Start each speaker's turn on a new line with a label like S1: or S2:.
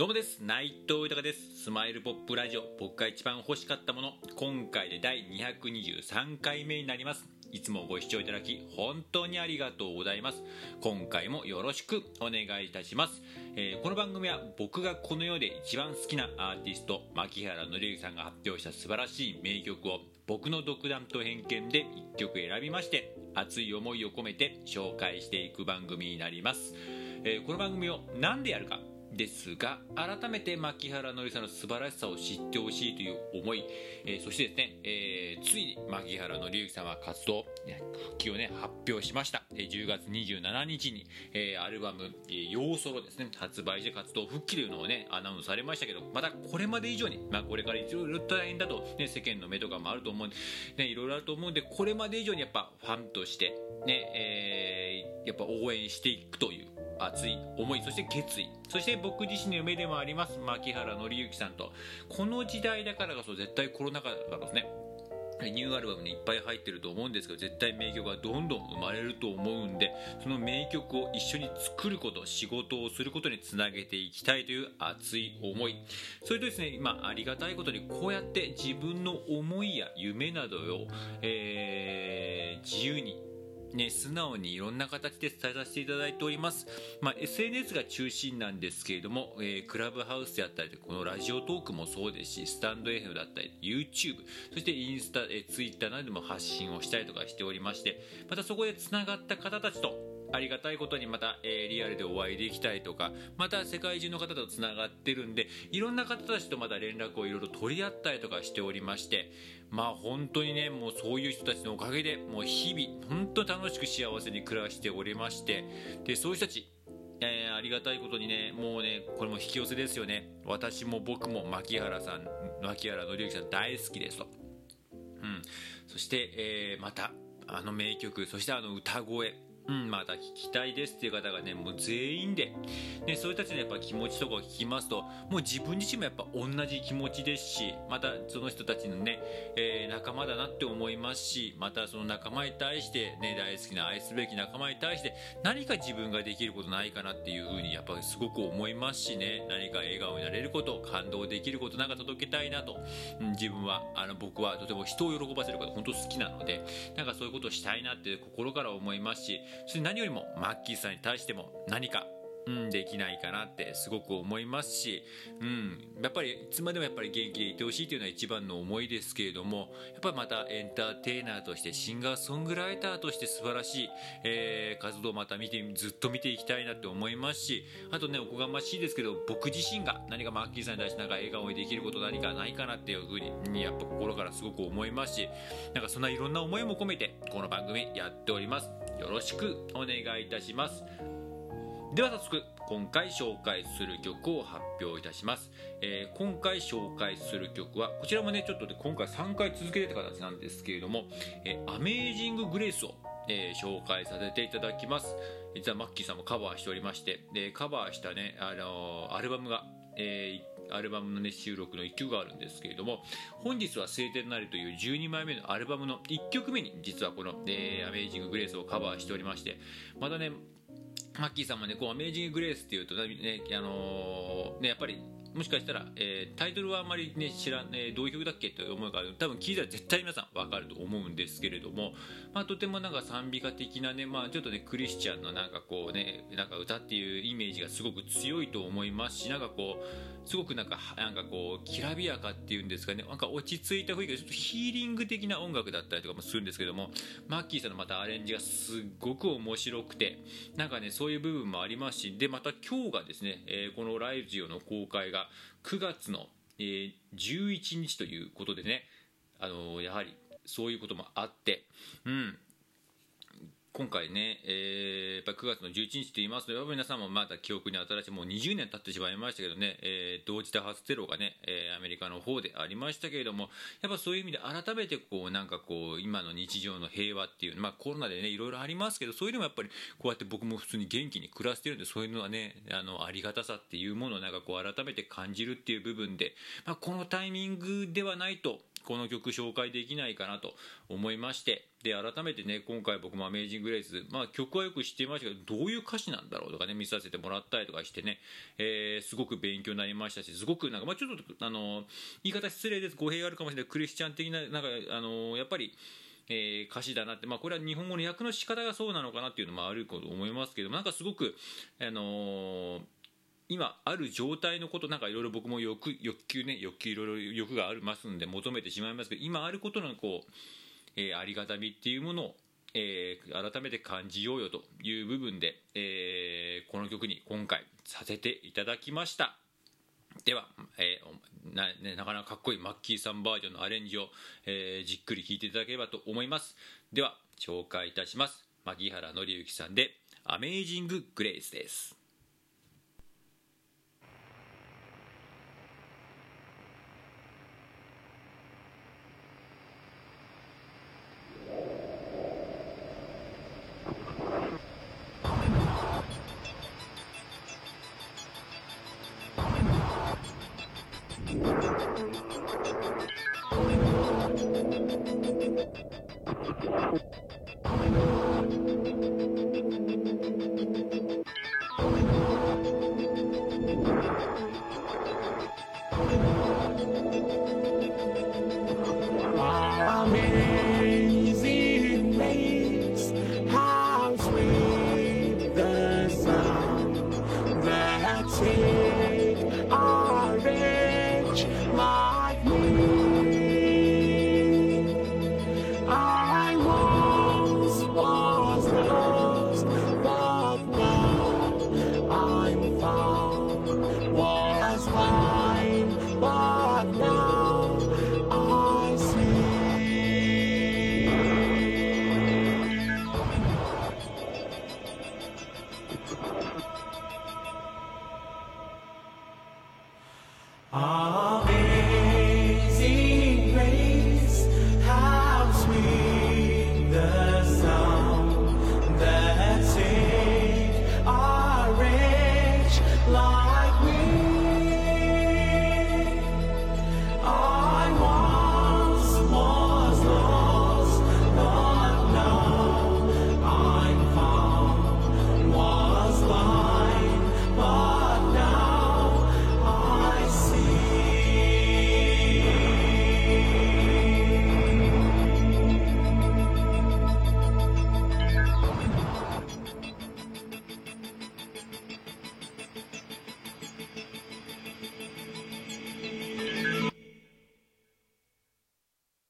S1: どうもです。内藤豊です。スマイルポップラジオ。僕が一番欲しかったもの。今回で第223回目になります。いつもご視聴いただき本当にありがとうございます。今回もよろしくお願いいたします、えー、この番組は僕がこの世で一番好きなアーティスト牧原紀之さんが発表した素晴らしい名曲を僕の独断と偏見で1曲選びまして熱い思いを込めて紹介していく番組になります、えー、この番組を何でやるかですが改めて牧原のりさんの素晴らしさを知ってほしいという思い、えー、そしてですね、えー、ついに牧原のりゆきさんは活動復帰をね発表しました、えー、10月27日に、えー、アルバム「えー、ヨーソロ」ですね発売して活動復帰というのをねアナウンスされましたけどまたこれまで以上に、まあ、これからいろいろ大変だと、ね、世間の目とかもあると思う、ね、いろいろあると思うんでこれまで以上にやっぱファンとしてね、えー、やっぱ応援していくという熱い思いそして決意。そして僕自身の夢でもあります牧原紀之さんと。この時代だからこそ絶対コロナ禍だからですね。ニューアルバムにいっぱい入ってると思うんですけど絶対名曲がどんどん生まれると思うんでその名曲を一緒に作ること仕事をすることにつなげていきたいという熱い思い。それとですね今ありがたいことにこうやって自分の思いや夢などを、えー、自由にね、素直にいろんな形で伝えさせていただいております。まあ、SNS が中心なんですけれども、えー、クラブハウスであったり、このラジオトークもそうですし、スタンド FM だったり、YouTube、そしてインスタ、えー、Twitter などでも発信をしたりとかしておりまして、またそこで繋がった方たちと、ありがたいことにまた、えー、リアルでお会いできたりとか、また世界中の方とつながってるんで、いろんな方たちとまた連絡をいろいろ取り合ったりとかしておりまして、まあ本当にね、もうそういう人たちのおかげで、もう日々、本当楽しく幸せに暮らしておりまして、で、そういう人たち、えー、ありがたいことにね、もうね、これも引き寄せですよね。私も僕も牧原さん、牧原紀之さん大好きですと。うん。そして、えー、また、あの名曲、そしてあの歌声、うん、また聞きたいですっていう方がね、もう全員で、ね、そういう人たちのやっぱ気持ちとかを聞きますと、もう自分自身もやっぱ同じ気持ちですし、またその人たちのね、えー、仲間だなって思いますし、またその仲間に対してね、大好きな愛すべき仲間に対して何か自分ができることないかなっていうふうにやっぱすごく思いますしね、何か笑顔になれること、感動できることなんか届けたいなと、うん、自分は、あの僕はとても人を喜ばせること本当好きなので、なんかそういうことをしたいなって心から思いますし、そして何よりもマッキーさんに対しても何かうん、できないかなってすごく思いますし、うん、やっぱりいつまでもやっぱり元気でいてほしいというのは一番の思いですけれどもやっぱりまたエンターテイナーとしてシンガーソングライターとして素晴らしい、えー、活動をまた見てずっと見ていきたいなって思いますしあとねおこがましいですけど僕自身が何かマッキーさんに対してなんか笑顔にできること何かないかなっていうふうにやっぱ心からすごく思いますしなんかそんないろんな思いも込めてこの番組やっております。よろしくお願いいたします。では早速今回紹介する曲を発表いたします、えー、今回紹介する曲はこちらもねちょっとで今回3回続けてた形なんですけれども「えー、アメージング・グレースを」えー、紹介させていただきます。実はマッキーさんもカバーしておりましてでカバーしたね、あのー、アルバムが、えー、アルバムの、ね、収録の1曲があるんですけれども本日は「晴天なり」という12枚目のアルバムの1曲目に実はこの、えー「アメージング・グレース」をカバーしておりましてまたねマッキーさんもね、こう、アメージング・グレースっていうと、ね、あのー、ね、やっぱり、もしかしたら、えー、タイトルはあんまりね、知らん、えー、どういう曲だっけと思うから、多分聞いたら絶対皆さんわかると思うんですけれども、まあ、とてもなんか賛美歌的なね、まあ、ちょっとね、クリスチャンのなんかこうね、なんか歌っていうイメージがすごく強いと思いますし、なんかこう、すごくなんか、なんかこう、きらびやかっていうんですかね、なんか落ち着いた雰囲気で、ちょっとヒーリング的な音楽だったりとかもするんですけども、マッキーさんのまたアレンジがすっごく面白くて、なんかね、そういう部分もありますし、で、また今日がですね、えー、このライジオの公開が、9月の、えー、11日ということでね、あのー、やはりそういうこともあって、うん、今回ね、えー、やっぱ9月の11日と言いますと、やっぱ皆さんもまだ記憶に新しい、もう20年経ってしまいましたけどね、えー、同時多発テロがね、えー、アメリカの方でありましたけれども、やっぱそういう意味で改めてこう、なんかこう、今の日常の平和っていう、まあコロナでね、いろいろありますけど、そういうのもやっぱり、こうやって僕も普通に元気に暮らしてるんで、そういうのはね、あの、ありがたさっていうものをなんかこう、改めて感じるっていう部分で、まあこのタイミングではないと、この曲紹介できないかなと思いましてで改めてね今回僕も「アメージング・レイズ」まあ、曲はよく知っていましたけどどういう歌詞なんだろうとかね見させてもらったりとかしてね、えー、すごく勉強になりましたしすごくなんか、まあ、ちょっとあの言い方失礼です。語弊があるかもしれない。クリスチャン的ななんかあのやっぱりえー、歌詞だなって、まあ、これは日本語の訳の仕方がそうなのかなっていうのもあると思いますけどなんかすごく、あのー、今ある状態のことなんかいろいろ僕も欲欲求ね欲求いろいろ欲がありますんで求めてしまいますけど今あることのこう、えー、ありがたみっていうものをえー、改めて感じようよという部分で、えー、この曲に今回させていただきました。では、えーなね、なかなかかっこいいマッキーさんバージョンのアレンジを、えー、じっくり聴いていただければと思います。では紹介いたします。牧原紀之さんで「アメージング・グレイス」です。